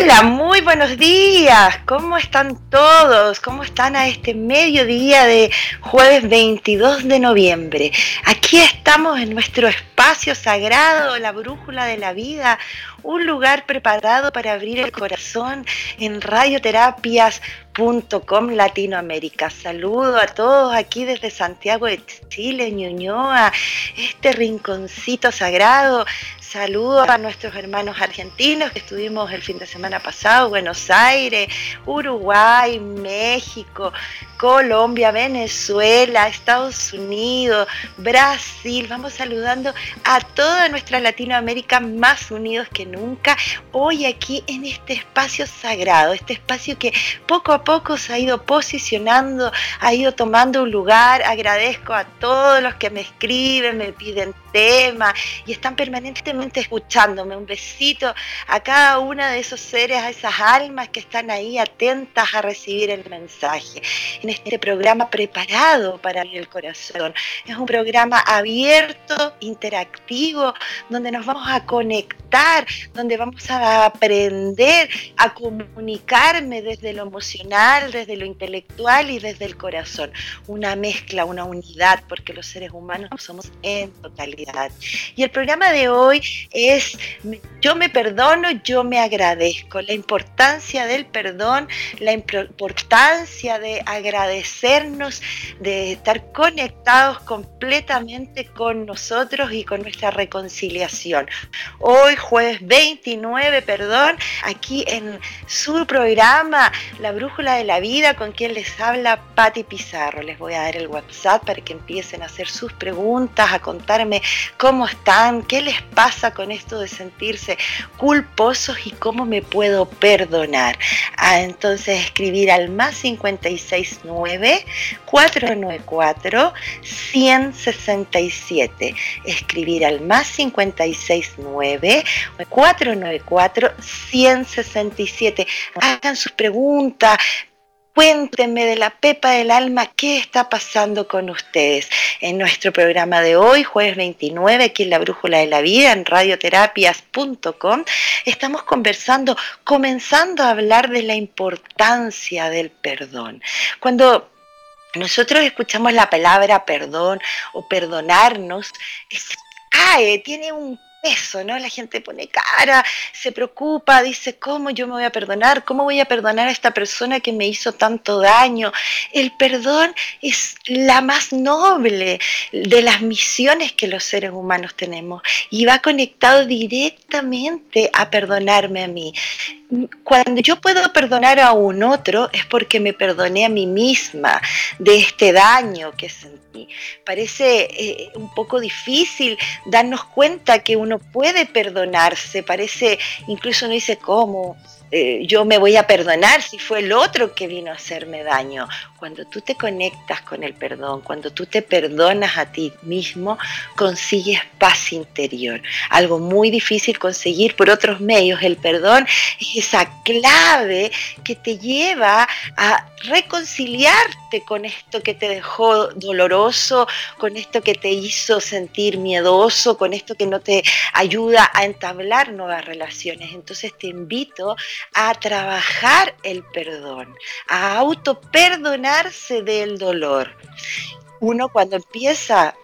Hola, buenos días. ¿Cómo están todos? ¿Cómo están a este mediodía de jueves 22 de noviembre? Aquí estamos en nuestro espacio sagrado, la brújula de la vida, un lugar preparado para abrir el corazón en radioterapias.com Latinoamérica. Saludo a todos aquí desde Santiago de Chile, Ñuñoa, este rinconcito sagrado Saludos a nuestros hermanos argentinos que estuvimos el fin de semana pasado, Buenos Aires, Uruguay, México, Colombia, Venezuela, Estados Unidos, Brasil. Vamos saludando a toda nuestra Latinoamérica más unidos que nunca. Hoy aquí en este espacio sagrado, este espacio que poco a poco se ha ido posicionando, ha ido tomando un lugar. Agradezco a todos los que me escriben, me piden temas y están permanentemente escuchándome. Un besito a cada una de esos seres, a esas almas que están ahí atentas a recibir el mensaje. En este programa preparado para el corazón. Es un programa abierto, interactivo, donde nos vamos a conectar, donde vamos a aprender a comunicarme desde lo emocional, desde lo intelectual y desde el corazón. Una mezcla, una unidad, porque los seres humanos somos en totalidad y el programa de hoy es Yo me perdono, yo me agradezco. La importancia del perdón, la importancia de agradecernos, de estar conectados completamente con nosotros y con nuestra reconciliación. Hoy, jueves 29, perdón, aquí en su programa La Brújula de la Vida, con quien les habla Patti Pizarro. Les voy a dar el WhatsApp para que empiecen a hacer sus preguntas, a contarme cómo están, qué les pasa con esto de sentirse culposos y cómo me puedo perdonar. Ah, entonces escribir al más 569 494 167. Escribir al más 569 494 167. Hagan sus preguntas, Cuéntenme de la pepa del alma qué está pasando con ustedes. En nuestro programa de hoy, jueves 29, aquí en la Brújula de la Vida, en radioterapias.com, estamos conversando, comenzando a hablar de la importancia del perdón. Cuando nosotros escuchamos la palabra perdón o perdonarnos, cae, tiene un eso, ¿no? La gente pone cara, se preocupa, dice, ¿cómo yo me voy a perdonar? ¿Cómo voy a perdonar a esta persona que me hizo tanto daño? El perdón es la más noble de las misiones que los seres humanos tenemos y va conectado directamente a perdonarme a mí cuando yo puedo perdonar a un otro es porque me perdoné a mí misma de este daño que sentí. Parece eh, un poco difícil darnos cuenta que uno puede perdonarse, parece, incluso no dice cómo, eh, yo me voy a perdonar si fue el otro que vino a hacerme daño. Cuando tú te conectas con el perdón, cuando tú te perdonas a ti mismo, consigues paz interior. Algo muy difícil conseguir por otros medios. El perdón es esa clave que te lleva a reconciliarte con esto que te dejó doloroso, con esto que te hizo sentir miedoso, con esto que no te ayuda a entablar nuevas relaciones. Entonces te invito a trabajar el perdón, a auto perdonarse del dolor. Uno cuando empieza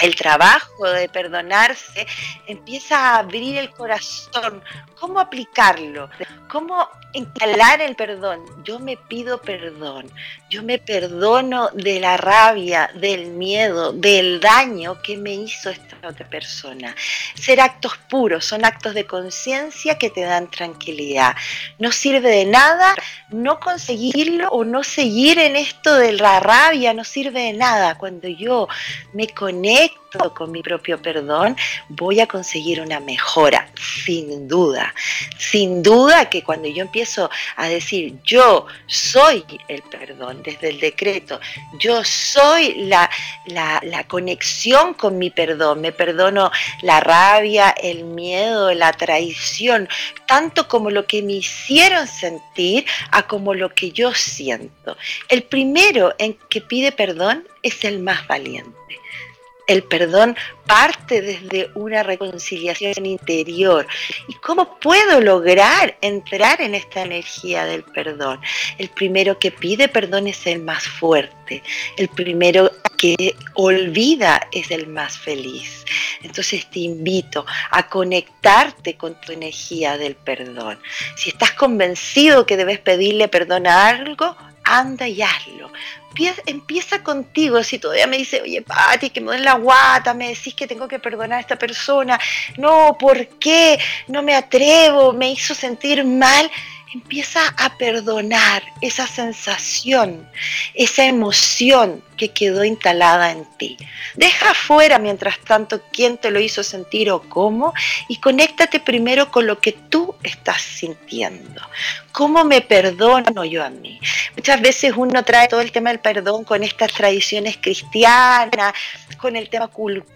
el trabajo de perdonarse, empieza a abrir el corazón ¿Cómo aplicarlo? ¿Cómo instalar el perdón? Yo me pido perdón, yo me perdono de la rabia, del miedo, del daño que me hizo esta otra persona. Ser actos puros, son actos de conciencia que te dan tranquilidad. No sirve de nada no conseguirlo o no seguir en esto de la rabia, no sirve de nada. Cuando yo me conecto con mi propio perdón, voy a conseguir una mejora, sin duda. Sin duda que cuando yo empiezo a decir, yo soy el perdón desde el decreto, yo soy la, la, conexión con mi perdón, me perdono la rabia, el miedo, la traición, tanto como lo que me hicieron sentir a como lo que yo siento. El primero en que pide perdón es el más valiente el perdón parte desde una reconciliación interior. ¿Y cómo puedo lograr entrar en esta energía del perdón? El primero que pide perdón es el más fuerte. El primero que olvida es el más feliz. Entonces te invito a conectarte con tu energía del perdón. Si estás convencido que debes pedirle perdón a algo, anda y hazlo empieza, contigo. Si todavía me dice, oye, Pati, que me duele la guata, me decís que tengo que perdonar a esta persona, no, ¿por qué? No me atrevo, me hizo sentir mal empieza a perdonar esa sensación, esa emoción que quedó instalada en ti. Deja fuera mientras tanto quién te lo hizo sentir o cómo y conéctate primero con lo que tú estás sintiendo. ¿Cómo me perdono yo a mí? Muchas veces uno trae todo el tema del perdón con estas tradiciones cristianas, con el tema cultural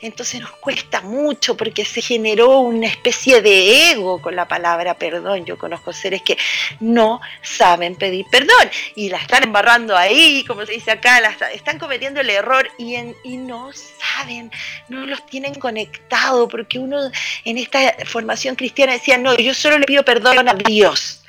entonces nos cuesta mucho porque se generó una especie de ego con la palabra perdón. Yo conozco seres que no saben pedir perdón y la están embarrando ahí, como se dice acá, están cometiendo el error y, y no saben, no los tienen conectado porque uno en esta formación cristiana decía, no, yo solo le pido perdón a Dios.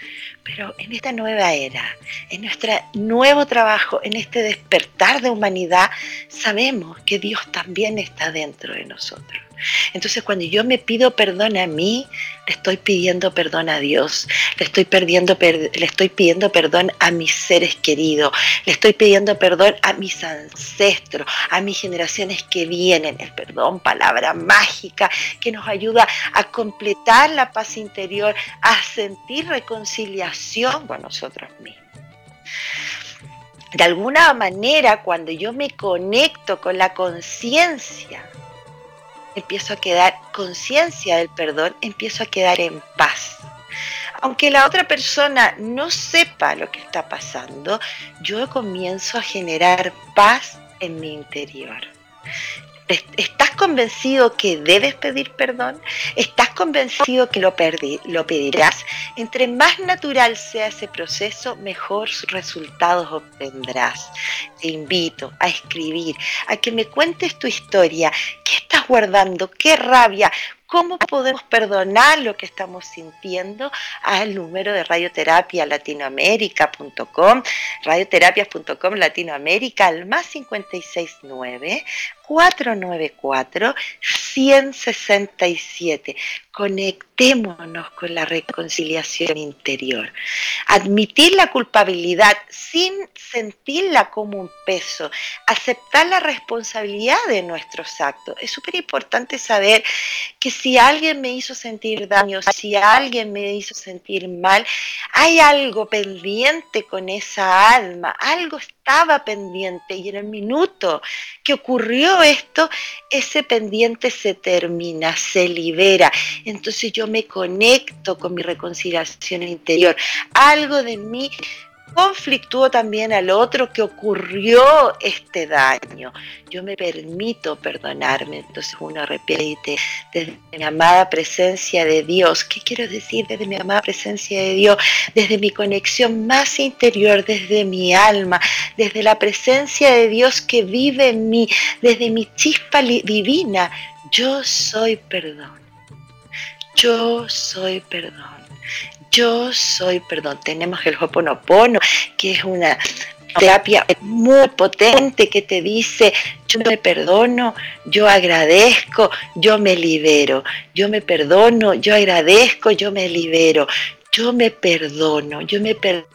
Pero en esta nueva era, en nuestro nuevo trabajo, en este despertar de humanidad, sabemos que Dios también está dentro de nosotros. Entonces cuando yo me pido perdón a mí, le estoy pidiendo perdón a Dios, le estoy, perdiendo, le estoy pidiendo perdón a mis seres queridos, le estoy pidiendo perdón a mis ancestros, a mis generaciones que vienen. El perdón, palabra mágica que nos ayuda a completar la paz interior, a sentir reconciliación con nosotros mismos de alguna manera cuando yo me conecto con la conciencia empiezo a quedar conciencia del perdón, empiezo a quedar en paz. Aunque la otra persona no sepa lo que está pasando, yo comienzo a generar paz en mi interior. ¿Estás convencido que debes pedir perdón? ¿Estás convencido que lo, pedirás? Entre más natural sea ese proceso, mejor resultados obtendrás. Te invito a escribir, a que me cuentes tu historia. ¿Qué estás guardando? ¿Qué rabia? ¿Cómo podemos perdonar lo que estamos sintiendo? Al número de radioterapia latinoamérica.com, radioterapias.com Latinoamérica, al más 569 494 167. Conectémonos con la reconciliación interior. Admitir la culpabilidad sin sentirla como un peso. Aceptar la responsabilidad de nuestros actos. Es súper importante saber que si alguien me hizo sentir daño, si alguien me hizo sentir mal, hay algo pendiente con esa alma, algo estaba pendiente y en el minuto que ocurrió esto, ese pendiente se termina, se libera. Entonces yo me conecto con mi reconciliación interior. Algo de mí conflictúo también al otro que ocurrió este daño. Yo me permito perdonarme. Entonces uno repite desde mi amada presencia de Dios. ¿Qué quiero decir desde mi amada presencia de Dios? Desde mi conexión más interior, desde mi alma, desde la presencia de Dios que vive en mí, desde mi chispa divina. Yo soy perdón. Yo soy perdón yo soy perdón. Tenemos el Hoponopono, que es una terapia muy potente que te dice, yo me perdono, yo agradezco, yo me libero, yo me perdono, yo agradezco, yo me libero, yo me perdono, yo me perdono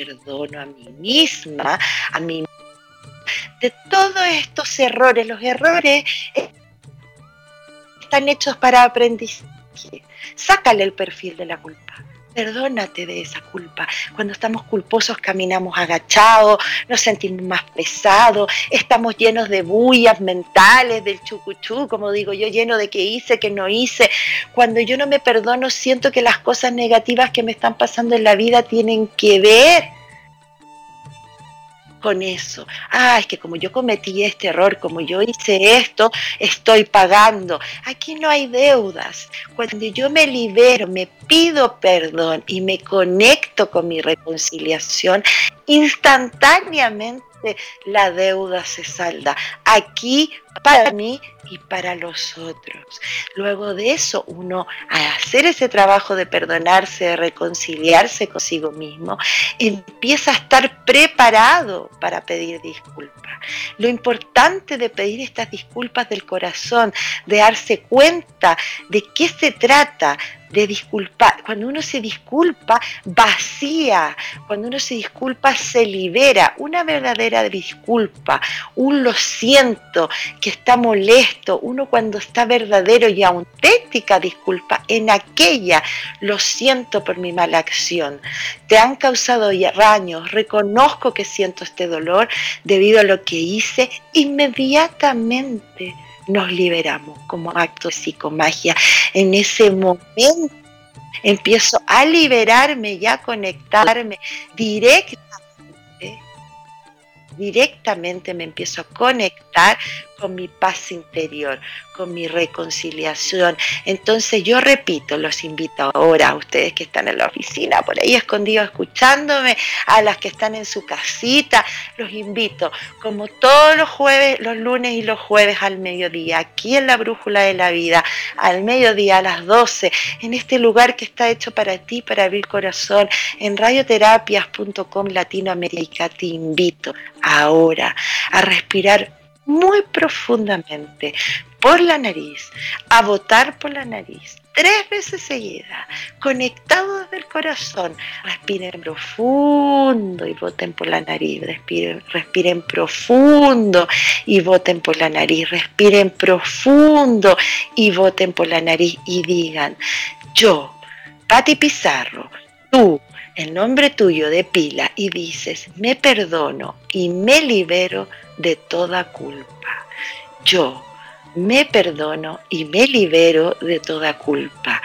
perdono a mí misma, a mí de todos estos errores. Los errores están hechos para aprendizaje. Sácale el perfil de la culpa. Perdónate de esa culpa. Cuando estamos culposos caminamos agachados, nos sentimos más pesados, estamos llenos de bullas mentales, del chucuchú, como digo yo, lleno de que hice, que no hice. Cuando yo no me perdono, siento que las cosas negativas que me están pasando en la vida tienen que ver con eso. Ah, es que como yo cometí este error, como yo hice esto, estoy pagando. Aquí no hay deudas. Cuando yo me libero, me pido perdón y me conecto con mi reconciliación, instantáneamente la deuda se salda. Aquí para mí y para los otros. Luego de eso, uno al hacer ese trabajo de perdonarse, de reconciliarse consigo mismo, empieza a estar preparado para pedir disculpas. Lo importante de pedir estas disculpas del corazón, de darse cuenta de qué se trata, de disculpar. Cuando uno se disculpa, vacía. Cuando uno se disculpa, se libera. Una verdadera disculpa, un lo siento, que está molesto. Uno cuando está verdadero y auténtica disculpa, en aquella lo siento por mi mala acción. Te han causado daños, reconozco que siento este dolor debido a lo que hice inmediatamente nos liberamos como acto de psicomagia. En ese momento empiezo a liberarme y a conectarme directamente. Directamente me empiezo a conectar con mi paz interior, con mi reconciliación. Entonces yo repito, los invito ahora a ustedes que están en la oficina, por ahí escondidos escuchándome, a las que están en su casita, los invito, como todos los jueves, los lunes y los jueves al mediodía, aquí en la Brújula de la Vida, al mediodía a las 12, en este lugar que está hecho para ti, para abrir corazón, en radioterapias.com Latinoamérica, te invito ahora a respirar muy profundamente por la nariz, a votar por la nariz, tres veces seguidas, conectados desde el corazón. Respiren profundo y voten por la nariz. Respiren, respiren profundo y voten por la nariz. Respiren profundo y voten por la nariz y digan, yo, Pati Pizarro, tú, el nombre tuyo de pila y dices, me perdono y me libero de toda culpa. Yo me perdono y me libero de toda culpa.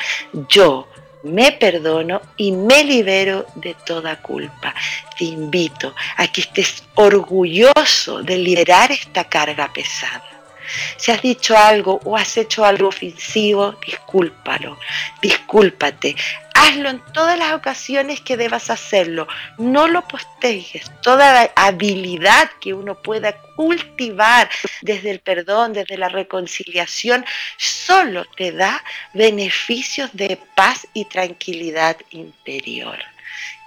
Yo me perdono y me libero de toda culpa. Te invito a que estés orgulloso de liberar esta carga pesada. Si has dicho algo o has hecho algo ofensivo, discúlpalo, discúlpate. Hazlo en todas las ocasiones que debas hacerlo. No lo postergues. Toda habilidad que uno pueda cultivar desde el perdón, desde la reconciliación, solo te da beneficios de paz y tranquilidad interior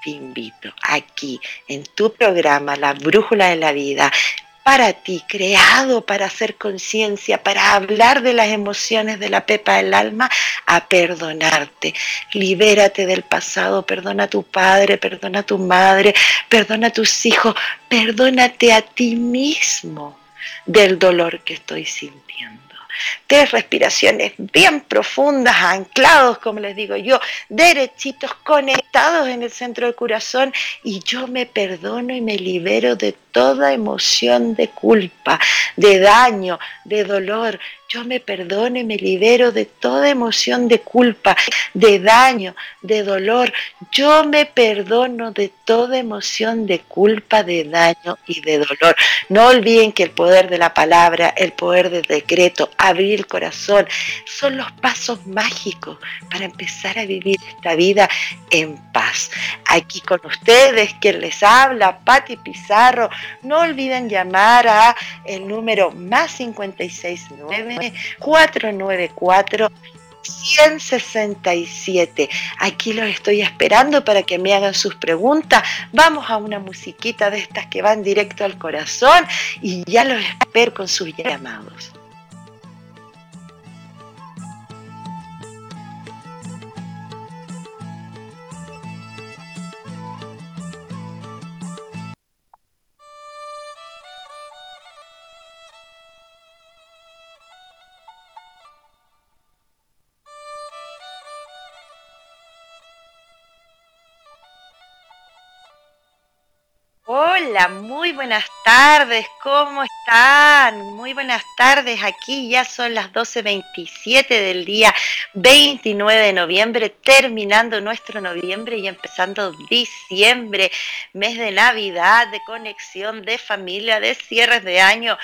te invito aquí en tu programa La Brújula de la Vida para ti, creado para hacer conciencia, para hablar de las emociones de la pepa del alma, a perdonarte. Libérate del pasado, perdona a tu padre, perdona a tu madre, perdona a tus hijos, perdónate a ti mismo del dolor que estoy sintiendo tres respiraciones bien profundas, anclados, como les digo yo, derechitos, conectados en el centro del corazón y yo me perdono y me libero de toda emoción de culpa, de daño, de dolor. Yo me perdono y me libero de toda emoción de culpa, de daño, de dolor. Yo me perdono de toda emoción de culpa, de daño y de dolor. No olviden que el poder de la palabra, el poder del decreto, abrir el corazón, son los pasos mágicos para empezar a vivir esta vida en paz. Aquí con ustedes, quien les habla, Patti Pizarro. No olviden llamar a el número más 569 494 167. Aquí los estoy esperando para que me hagan sus preguntas. Vamos a una musiquita de estas que van directo al corazón y ya los espero con sus llamados. Hola, muy buenas tardes, ¿cómo están? Muy buenas tardes, aquí ya son las 12.27 del día 29 de noviembre, terminando nuestro noviembre y empezando diciembre, mes de Navidad, de conexión, de familia, de cierres de año.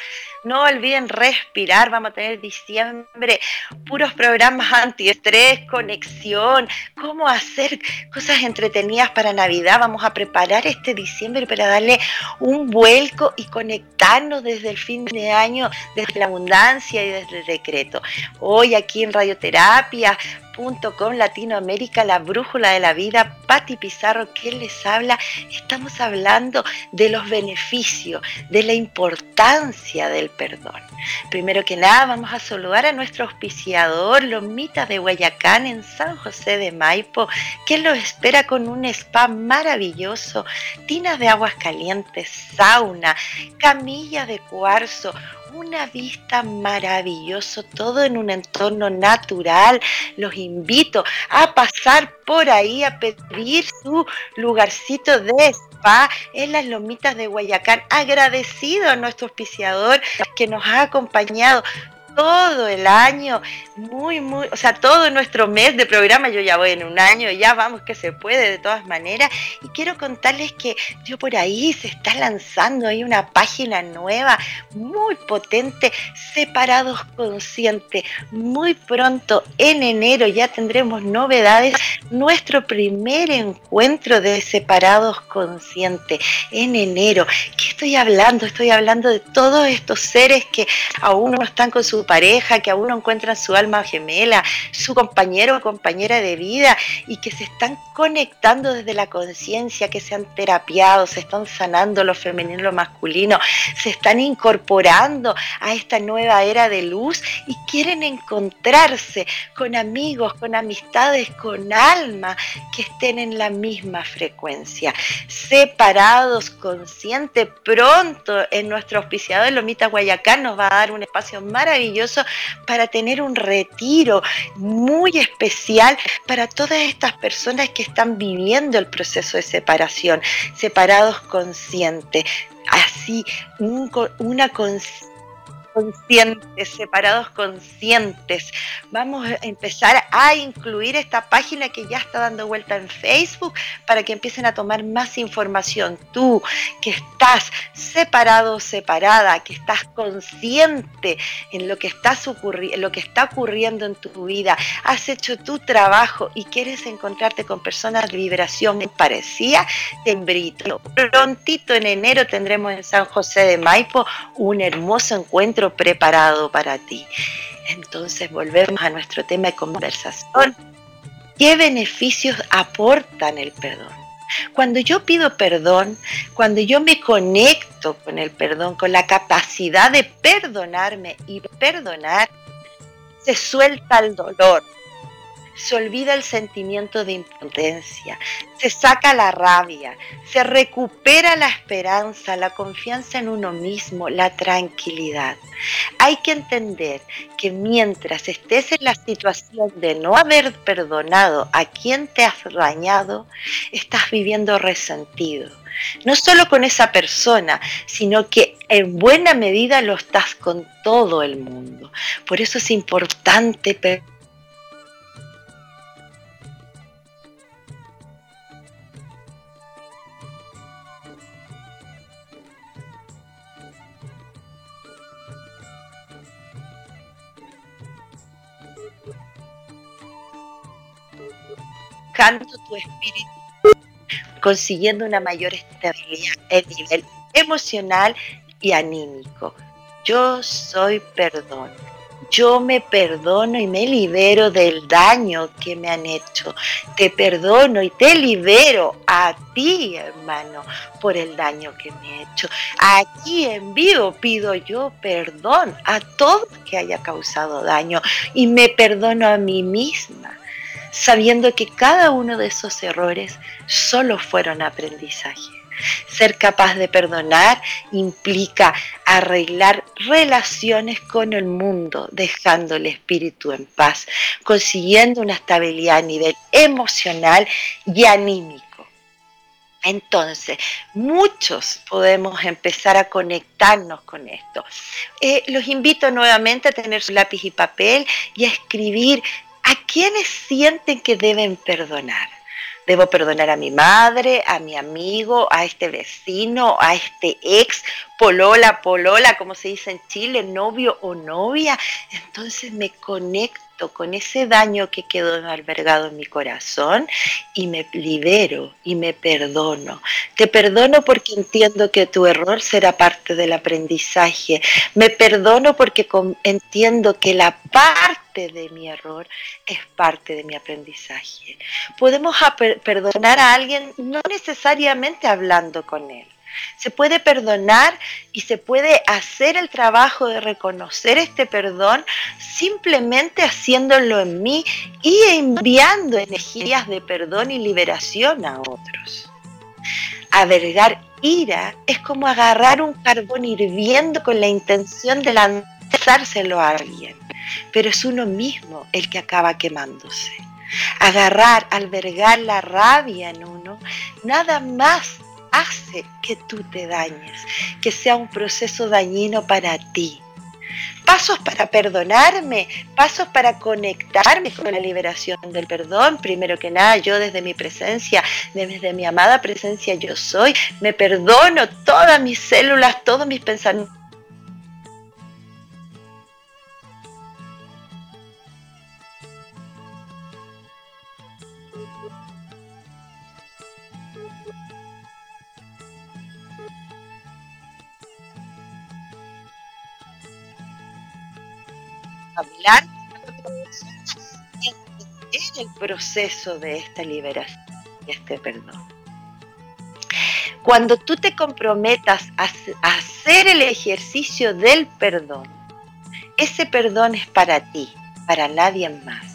No olviden respirar, vamos a tener diciembre, puros programas antiestrés, conexión, cómo hacer cosas entretenidas para Navidad. Vamos a preparar este diciembre para darle un vuelco y conectarnos desde el fin de año, desde la abundancia y desde el decreto. Hoy aquí en Radioterapia con Latinoamérica, la brújula de la vida, Patti Pizarro, quien les habla, estamos hablando de los beneficios, de la importancia del perdón. Primero que nada, vamos a saludar a nuestro auspiciador, Lomita de Guayacán, en San José de Maipo, que lo espera con un spa maravilloso, tinas de aguas calientes, sauna, camilla de cuarzo, una vista maravillosa, todo en un entorno natural. Los invito a pasar por ahí a pedir su lugarcito de spa en las lomitas de Guayacán. Agradecido a nuestro auspiciador que nos ha acompañado todo el año, muy, muy, o sea, todo nuestro mes de programa, yo ya voy en un año, ya vamos que se puede de todas maneras. Y quiero contarles que yo por ahí se está lanzando ahí una página nueva, muy potente, Separados Conscientes. Muy pronto, en enero, ya tendremos novedades. Nuestro primer encuentro de Separados Conscientes, en enero. ¿Qué estoy hablando? Estoy hablando de todos estos seres que aún no están con su pareja, que aún no encuentran su alma gemela, su compañero o compañera de vida y que se están conectando desde la conciencia, que se han terapiado, se están sanando lo femenino, lo masculino, se están incorporando a esta nueva era de luz y quieren encontrarse con amigos, con amistades, con alma que estén en la misma frecuencia, separados, conscientes. Pronto en nuestro auspiciador Lomita Guayacán nos va a dar un espacio maravilloso para tener un retiro muy especial para todas estas personas que están viviendo el proceso de separación, separados conscientes. Así, una conciencia conscientes, separados conscientes. Vamos a empezar a incluir esta página que ya está dando vuelta en Facebook para que empiecen a tomar más información. Tú que estás separado separada, que estás consciente en lo que, lo que está ocurriendo en tu vida, has hecho tu trabajo y quieres encontrarte con personas de vibración parecida, te. Prontito en enero tendremos en San José de Maipo un hermoso encuentro preparado para ti. Entonces volvemos a nuestro tema de conversación. ¿Qué beneficios aportan el perdón? Cuando yo pido perdón, cuando yo me conecto con el perdón, con la capacidad de perdonarme y perdonar, se suelta el dolor, se olvida el sentimiento de impotencia, se saca la rabia, se recupera la esperanza, la confianza en uno mismo, la tranquilidad. Hay que entender que mientras estés en la situación de no haber perdonado a quien te has dañado, estás viviendo resentido. No solo con esa persona, sino que en buena medida lo estás con todo el mundo. Por eso es importante canto tu espíritu, consiguiendo una mayor estabilidad en nivel emocional y anímico. Yo soy perdón. Yo me perdono y me libero del daño que me han hecho. Te perdono y te libero a ti, hermano, por el daño que me he hecho. Aquí en vivo pido yo perdón a todo que haya causado daño y me perdono a mí misma sabiendo que cada uno de esos errores solo fueron aprendizaje. Ser capaz de perdonar implica arreglar relaciones con el mundo, dejando el espíritu en paz, consiguiendo una estabilidad a nivel emocional y anímico. Entonces, muchos podemos empezar a conectarnos con esto. Eh, los invito nuevamente a tener su lápiz y papel y a escribir ¿A quiénes sienten que deben perdonar? Debo perdonar a mi madre, a mi amigo, a este vecino, a este ex, polola, polola, como se dice en Chile, novio o novia. Entonces me conecto con ese daño que quedó albergado en mi corazón y me libero y me perdono. Te perdono porque entiendo que tu error será parte del aprendizaje. Me perdono porque entiendo que la parte de mi error es parte de mi aprendizaje. Podemos perdonar a alguien no necesariamente hablando con él se puede perdonar y se puede hacer el trabajo de reconocer este perdón simplemente haciéndolo en mí y enviando energías de perdón y liberación a otros. Avergar ira es como agarrar un carbón hirviendo con la intención de lanzárselo a alguien, pero es uno mismo el que acaba quemándose. Agarrar, albergar la rabia en uno, nada más hace que tú te dañes, que sea un proceso dañino para ti. Pasos para perdonarme, pasos para conectarme con la liberación del perdón. Primero que nada, yo desde mi presencia, desde mi amada presencia yo soy, me perdono todas mis células, todos mis pensamientos hablar entender el proceso de esta liberación y este perdón. Cuando tú te comprometas a, hacer el ejercicio del perdón, ese perdón es para ti, para nadie más.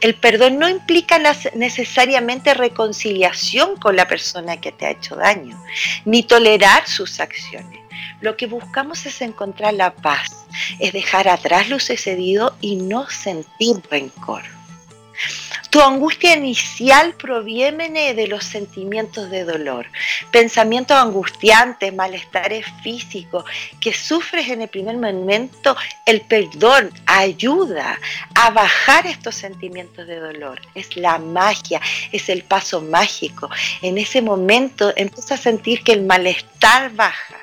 El perdón no implica necesariamente reconciliación con la persona que te ha hecho daño, ni tolerar sus acciones. Lo que buscamos es encontrar la paz, es dejar atrás lo sucedido y no sentir rencor. Tu angustia inicial proviene de los sentimientos de dolor, pensamientos angustiantes, malestares físicos que sufres en el primer momento. El perdón ayuda a bajar estos sentimientos de dolor. Es la magia, es el paso mágico. En ese momento empiezas a sentir que el malestar baja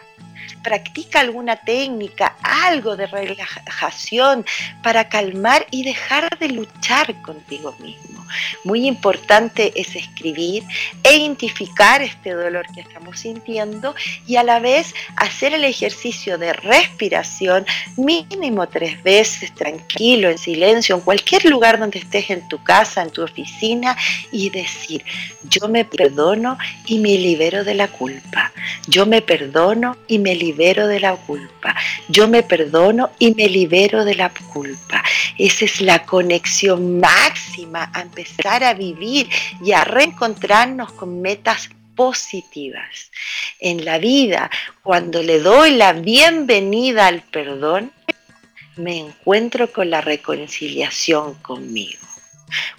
practica alguna técnica, algo de relajación para calmar y dejar de luchar contigo mismo. Muy importante es escribir e identificar este dolor que estamos sintiendo y a la vez hacer el ejercicio de respiración mínimo tres veces, tranquilo, en silencio, en cualquier lugar donde estés, en tu casa, en tu oficina, y decir, yo me perdono y me libero de la culpa. Yo me perdono y me libero de la culpa. Yo me perdono y me libero de la culpa. Esa es la conexión máxima a empezar a vivir y a reencontrarnos con metas positivas. En la vida, cuando le doy la bienvenida al perdón, me encuentro con la reconciliación conmigo.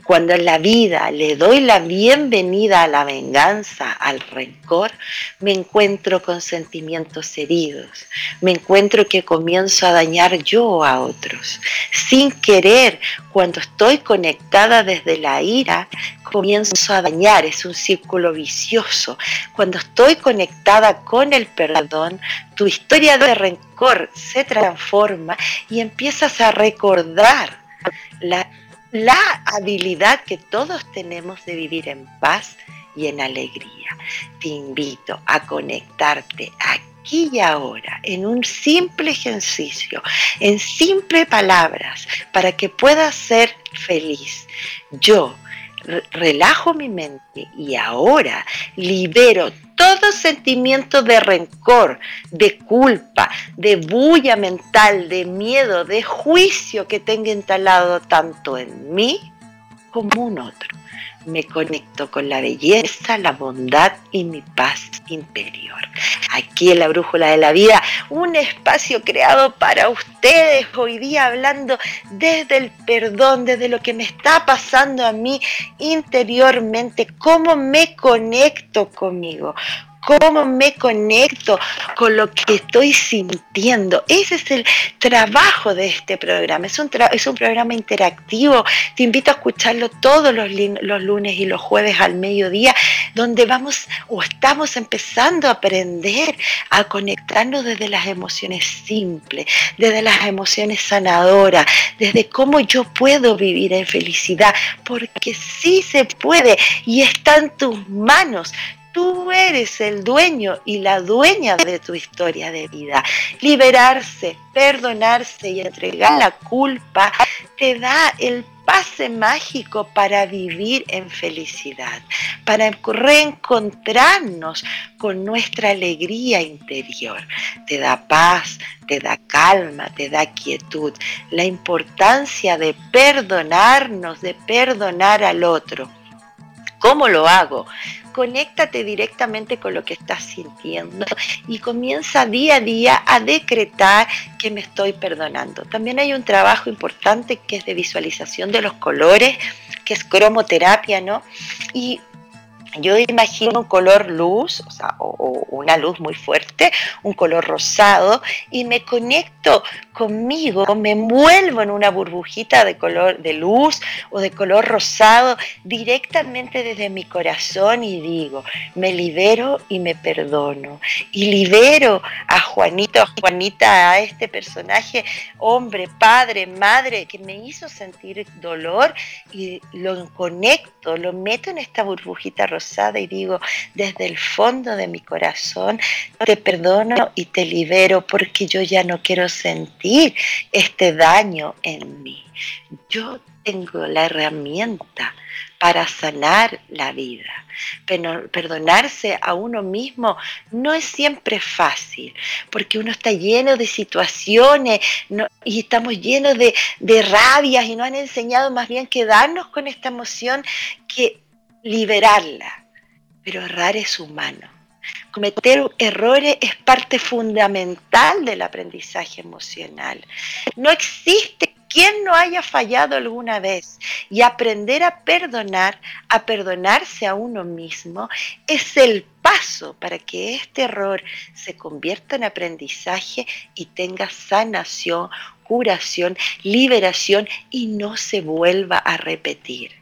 Cuando en la vida le doy la bienvenida a la venganza, al rencor, me encuentro con sentimientos heridos, me encuentro que comienzo a dañar yo a otros. Sin querer, cuando estoy conectada desde la ira, comienzo a dañar, es un círculo vicioso. Cuando estoy conectada con el perdón, tu historia de rencor se transforma y empiezas a recordar la la habilidad que todos tenemos de vivir en paz y en alegría. Te invito a conectarte aquí y ahora en un simple ejercicio, en simples palabras, para que puedas ser feliz. Yo relajo mi mente y ahora libero todo sentimiento de rencor, de culpa, de bulla mental, de miedo, de juicio que tenga instalado tanto en mí como en otro me conecto con la belleza, la bondad y mi paz interior. Aquí en la Brújula de la Vida, un espacio creado para ustedes, hoy día hablando desde el perdón, desde lo que me está pasando a mí interiormente, cómo me conecto conmigo, cómo me conecto con lo que estoy sintiendo. Ese es el trabajo de este programa. Es un, es un programa interactivo. Te invito a escucharlo todos los, los lunes y los jueves al mediodía, donde vamos o estamos empezando a aprender a conectarnos desde las emociones simples, desde las emociones sanadoras, desde cómo yo puedo vivir en felicidad, porque sí se puede y está en tus manos. Tú eres el dueño y la dueña de tu historia de vida. Liberarse, perdonarse y entregar la culpa te da el pase mágico para vivir en felicidad, para reencontrarnos con nuestra alegría interior. Te da paz, te da calma, te da quietud. La importancia de perdonarnos, de perdonar al otro. ¿Cómo lo hago? Conéctate directamente con lo que estás sintiendo y comienza día a día a decretar que me estoy perdonando. También hay un trabajo importante que es de visualización de los colores, que es cromoterapia, ¿no? Y yo imagino un color luz, o sea, o, una luz muy fuerte, un color rosado, y me conecto conmigo, me envuelvo en una burbujita de color de luz o de color rosado directamente desde mi corazón y digo, me libero y me perdono. Y libero a Juanito, a Juanita, a este personaje, hombre, padre, madre, que me hizo sentir dolor y lo conecto, lo meto en esta burbujita rosada y digo, desde el fondo de mi corazón, te perdono y te libero porque yo ya no quiero sentir este daño en mí. Yo tengo la herramienta para sanar la vida. Pero perdonarse a uno mismo no es siempre fácil, porque uno está lleno de situaciones y estamos llenos de, de rabias y nos han enseñado más bien quedarnos con esta emoción que liberarla. Pero errar es humano. Cometer errores es parte fundamental del aprendizaje emocional. No existe quien no haya fallado alguna vez y aprender a perdonar, a perdonarse a uno mismo, es el paso para que este error se convierta en aprendizaje y tenga sanación, curación, liberación y no se vuelva a repetir.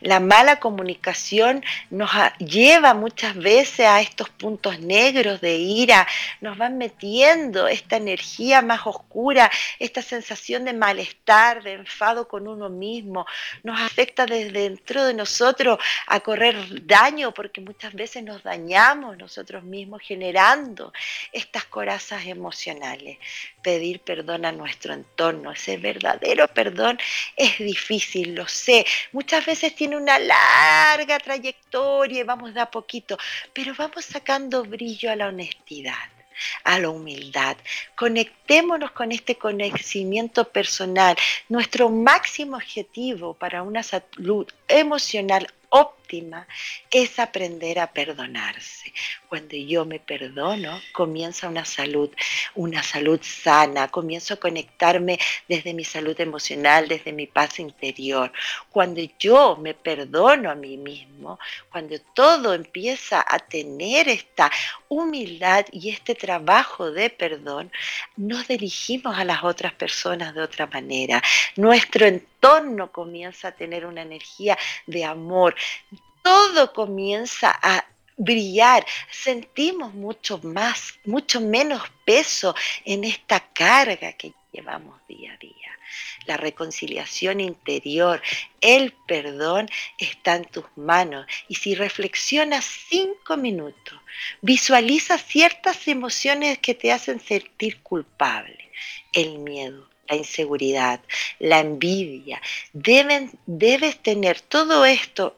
La mala comunicación nos lleva muchas veces a estos puntos negros de ira, nos van metiendo esta energía más oscura, esta sensación de malestar, de enfado con uno mismo, nos afecta desde dentro de nosotros a correr daño porque muchas veces nos dañamos nosotros mismos generando estas corazas emocionales. Pedir perdón a nuestro entorno, ese verdadero perdón es difícil, lo sé. Muchas veces tiene una larga trayectoria y vamos de a poquito, pero vamos sacando brillo a la honestidad a la humildad. Conectémonos con este conocimiento personal. Nuestro máximo objetivo para una salud emocional óptima es aprender a perdonarse. Cuando yo me perdono, comienza una salud, una salud sana, comienzo a conectarme desde mi salud emocional, desde mi paz interior. Cuando yo me perdono a mí mismo, cuando todo empieza a tener esta humildad y este trabajo de perdón, nos dirigimos a las otras personas de otra manera. Nuestro entorno comienza a tener una energía de amor. Todo comienza a brillar, sentimos mucho más, mucho menos peso en esta carga que llevamos día a día. La reconciliación interior, el perdón está en tus manos. Y si reflexionas cinco minutos, visualiza ciertas emociones que te hacen sentir culpable. El miedo, la inseguridad, la envidia. Deben, debes tener todo esto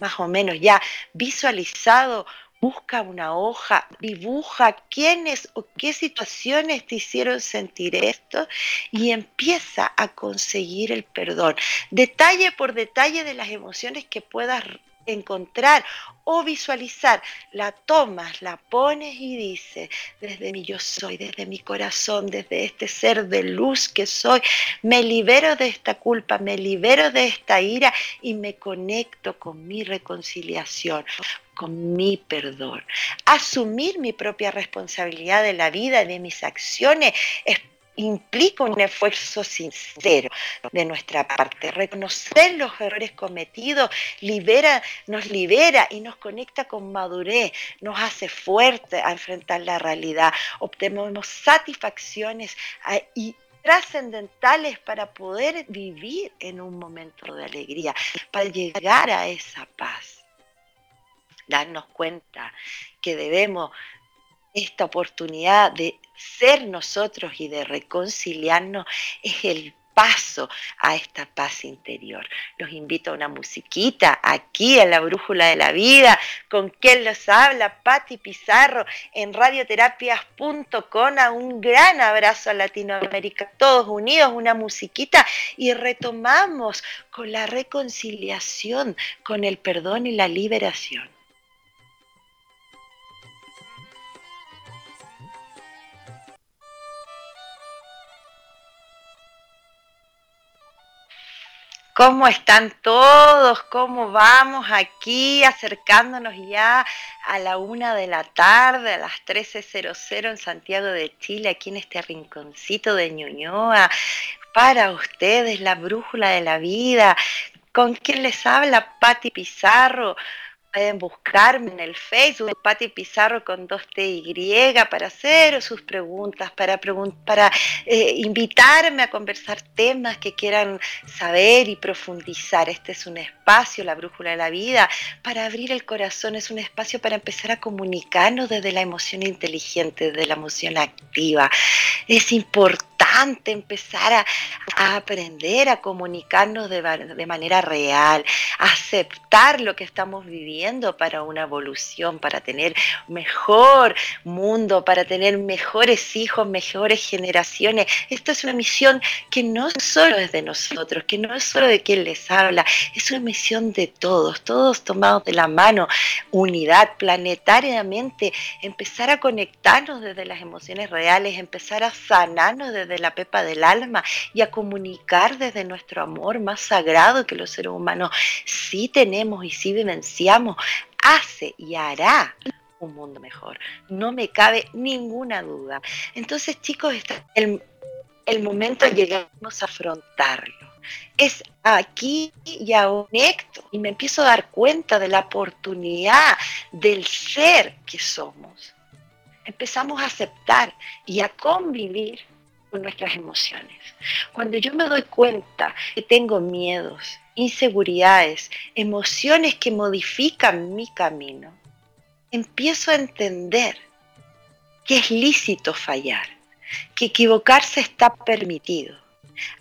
más o menos ya visualizado. Busca una hoja, dibuja quiénes o qué situaciones te hicieron sentir esto y empieza a conseguir el perdón. Detalle por detalle de las emociones que puedas encontrar o visualizar, la tomas, la pones y dices, desde mi yo soy, desde mi corazón, desde este ser de luz que soy, me libero de esta culpa, me libero de esta ira y me conecto con mi reconciliación con mi perdón. Asumir mi propia responsabilidad de la vida, de mis acciones, es implica un esfuerzo sincero de nuestra parte. Reconocer los errores cometidos libera, nos libera y nos conecta con madurez, nos hace fuerte a enfrentar la realidad. Obtenemos satisfacciones ah, y trascendentales para poder vivir en un momento de alegría, para llegar a esa paz. Darnos cuenta que debemos esta oportunidad de ser nosotros y de reconciliarnos es el paso a esta paz interior. Los invito a una musiquita aquí en la Brújula de la Vida, con quien los habla, Patti Pizarro, en radioterapias.com. Un gran abrazo a Latinoamérica, todos unidos, una musiquita y retomamos con la reconciliación, con el perdón y la liberación. ¿Cómo están todos? ¿Cómo vamos aquí acercándonos ya a la una de la tarde, a las 13.00 en Santiago de Chile, aquí en este rinconcito de Ñuñoa? Para ustedes, la brújula de la vida. ¿Con quién les habla? Patti Pizarro Pueden buscarme en el Facebook, Pati Pizarro con dos T Y, para hacer sus preguntas, para, para eh, invitarme a conversar temas que quieran saber y profundizar. Este es un espacio, la brújula de la vida, para abrir el corazón, es un espacio para empezar a comunicarnos desde la emoción inteligente, desde la emoción activa. Es importante empezar a, aprender a comunicarnos de, de, manera real, aceptar lo que estamos viviendo para una evolución, para tener mejor mundo, para tener mejores hijos, mejores generaciones. Esto es una misión que no solo es de nosotros, que no es solo de quien les habla, es una misión de todos, todos tomados de la mano, unidad planetariamente, empezar a conectarnos desde las emociones reales, empezar a sanarnos desde la pepa del alma y a comunicar desde nuestro amor más sagrado que los seres humanos sí tenemos y sí vivenciamos, hace y hará un mundo mejor. No me cabe ninguna duda. Entonces, chicos, está el, el momento llegamos a afrontarlo es aquí y ahora y me empiezo a dar cuenta de la oportunidad del ser que somos. Empezamos a aceptar y a convivir nuestras emociones. Cuando yo me doy cuenta que tengo miedos, inseguridades, emociones que modifican mi camino, empiezo a entender que es lícito fallar, que equivocarse está permitido.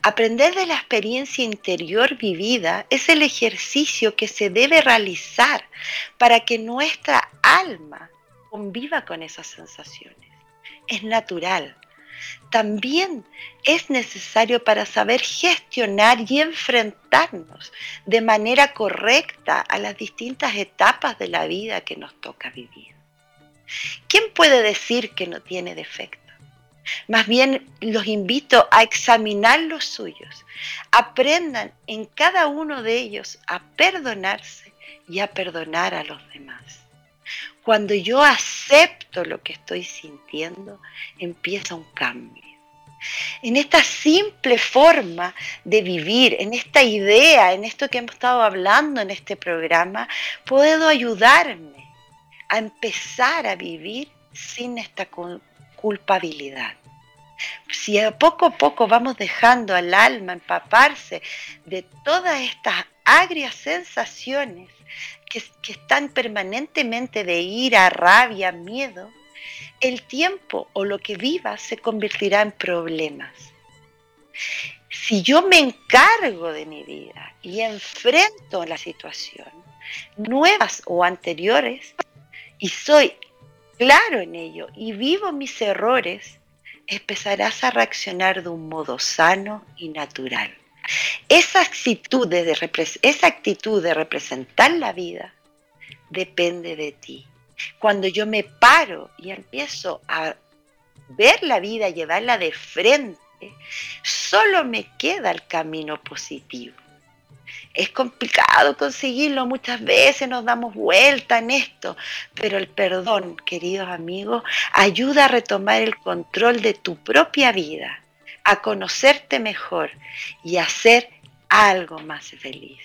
Aprender de la experiencia interior vivida es el ejercicio que se debe realizar para que nuestra alma conviva con esas sensaciones. Es natural, también es necesario para saber gestionar y enfrentarnos de manera correcta a las distintas etapas de la vida que nos toca vivir. ¿Quién puede decir que no tiene defecto? Más bien los invito a examinar los suyos. Aprendan en cada uno de ellos a perdonarse y a perdonar a los demás. Cuando yo acepto lo que estoy sintiendo, empieza un cambio. En esta simple forma de vivir, en esta idea, en esto que hemos estado hablando en este programa, puedo ayudarme a empezar a vivir sin esta culpabilidad. Si a poco a poco vamos dejando al alma empaparse de todas estas agrias sensaciones que, están permanentemente de ira, rabia, miedo, el tiempo o lo que viva se convertirá en problemas. Si yo me encargo de mi vida y enfrento la situación, nuevas o anteriores, y soy claro en ello y vivo mis errores, empezarás a reaccionar de un modo sano y natural. Esa actitud de, esa actitud de representar la vida depende de ti. Cuando yo me paro y empiezo a ver la vida, llevarla de frente, solo me queda el camino positivo. Es complicado conseguirlo, muchas veces nos damos vuelta en esto, pero el perdón, queridos amigos, ayuda a retomar el control de tu propia vida a conocerte mejor y a ser algo más feliz.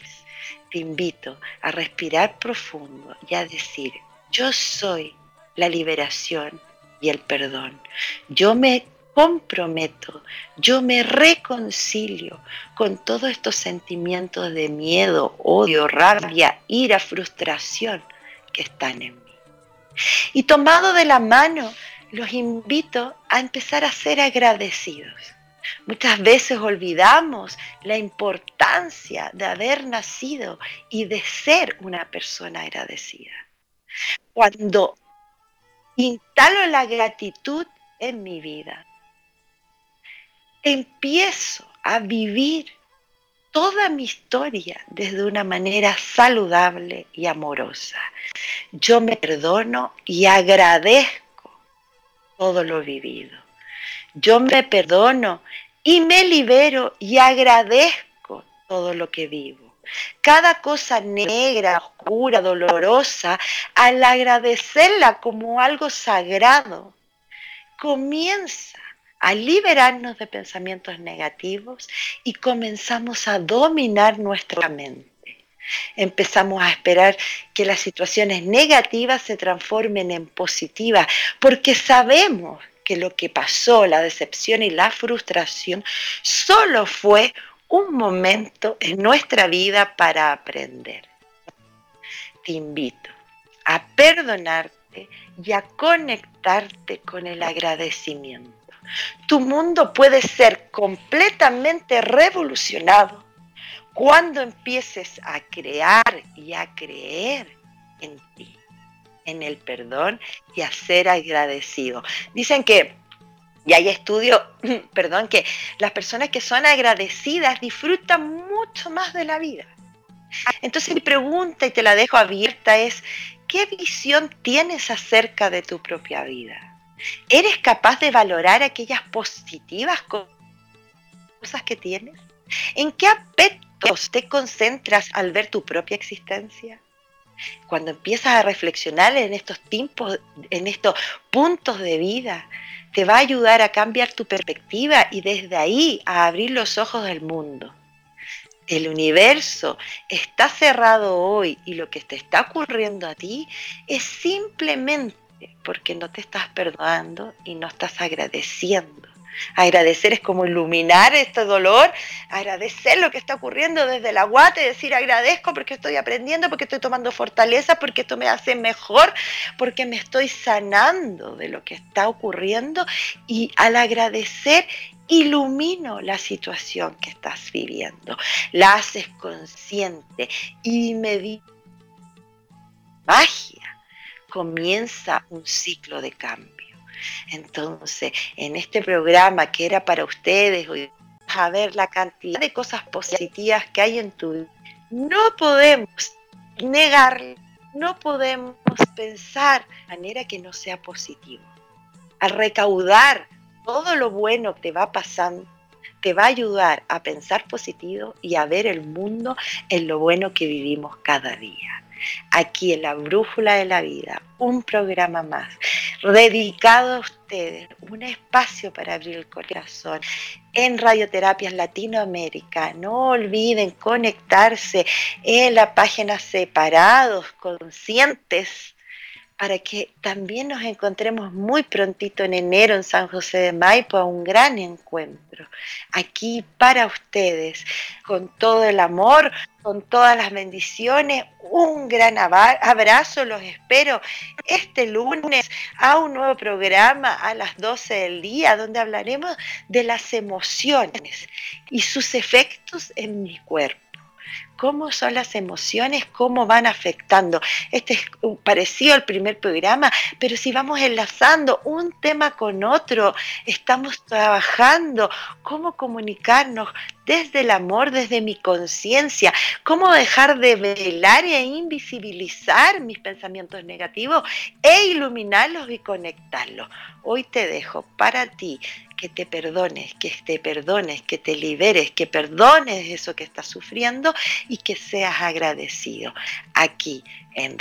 Te invito a respirar profundo y a decir, yo soy la liberación y el perdón. Yo me comprometo, yo me reconcilio con todos estos sentimientos de miedo, odio, rabia, ira, frustración que están en mí. Y tomado de la mano, los invito a empezar a ser agradecidos. Muchas veces olvidamos la importancia de haber nacido y de ser una persona agradecida. Cuando instalo la gratitud en mi vida, empiezo a vivir toda mi historia desde una manera saludable y amorosa. Yo me perdono y agradezco todo lo vivido. Yo me perdono y me libero y agradezco todo lo que vivo. Cada cosa negra, oscura, dolorosa, al agradecerla como algo sagrado, comienza a liberarnos de pensamientos negativos y comenzamos a dominar nuestra mente. Empezamos a esperar que las situaciones negativas se transformen en positivas, porque sabemos que lo que pasó, la decepción y la frustración, solo fue un momento en nuestra vida para aprender. Te invito a perdonarte y a conectarte con el agradecimiento. Tu mundo puede ser completamente revolucionado cuando empieces a crear y a creer en ti en el perdón y a ser agradecido. Dicen que, y hay estudios, perdón, que las personas que son agradecidas disfrutan mucho más de la vida. Entonces mi pregunta, y te la dejo abierta, es, ¿qué visión tienes acerca de tu propia vida? ¿Eres capaz de valorar aquellas positivas cosas que tienes? ¿En qué aspectos te concentras al ver tu propia existencia? Cuando empiezas a reflexionar en estos tiempos, en estos puntos de vida, te va a ayudar a cambiar tu perspectiva y desde ahí a abrir los ojos del mundo. el universo está cerrado hoy y lo que te está ocurriendo a ti es simplemente porque no te estás perdonando y no estás agradeciendo. Agradecer es como iluminar este dolor, agradecer lo que está ocurriendo desde la guate, decir agradezco porque estoy aprendiendo, porque estoy tomando fortaleza, porque esto me hace mejor, porque me estoy sanando de lo que está ocurriendo y al agradecer ilumino la situación que estás viviendo, la haces consciente y me magia, comienza un ciclo de cambio. Entonces, en este programa que era para ustedes, hoy a ver la cantidad de cosas positivas que hay en tu vida. No podemos negar, no podemos pensar de manera que no sea positivo. Al recaudar todo lo bueno que te va pasando, te va a ayudar a pensar positivo y a ver el mundo en lo bueno que vivimos cada día. Aquí en la Brújula de la Vida, un programa más dedicado a ustedes, un espacio para abrir el corazón en Radioterapias Latinoamérica. No olviden conectarse en la página Separados Conscientes para que también nos encontremos muy prontito en enero en San José de Maipo a un gran encuentro. Aquí para ustedes, con todo el amor, con todas las bendiciones, un gran abrazo, los espero este lunes a un nuevo programa a las 12 del día donde hablaremos de las emociones y sus efectos en mi cuerpo cómo son las emociones, cómo van afectando. Este es parecido al primer programa, pero si vamos enlazando un tema con otro, estamos trabajando cómo comunicarnos desde el amor, desde mi conciencia, cómo dejar de velar e invisibilizar mis pensamientos negativos e iluminarlos y conectarlos. Hoy te dejo para ti que te perdones, que te perdones, que te liberes, que perdones eso que estás sufriendo y que seas agradecido. Aquí en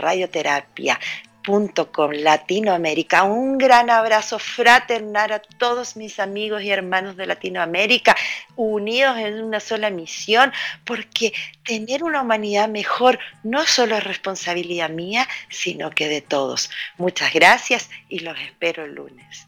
radioterapia.com Latinoamérica. Un gran abrazo fraternal a todos mis amigos y hermanos de Latinoamérica, unidos en una sola misión, porque tener una humanidad mejor no solo es responsabilidad mía, sino que de todos. Muchas gracias y los espero el lunes.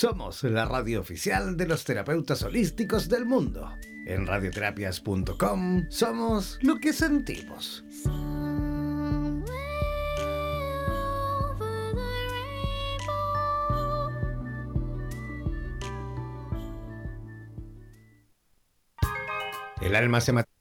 Somos la radio oficial de los terapeutas holísticos del mundo. En radioterapias.com somos lo que sentimos. El alma se mata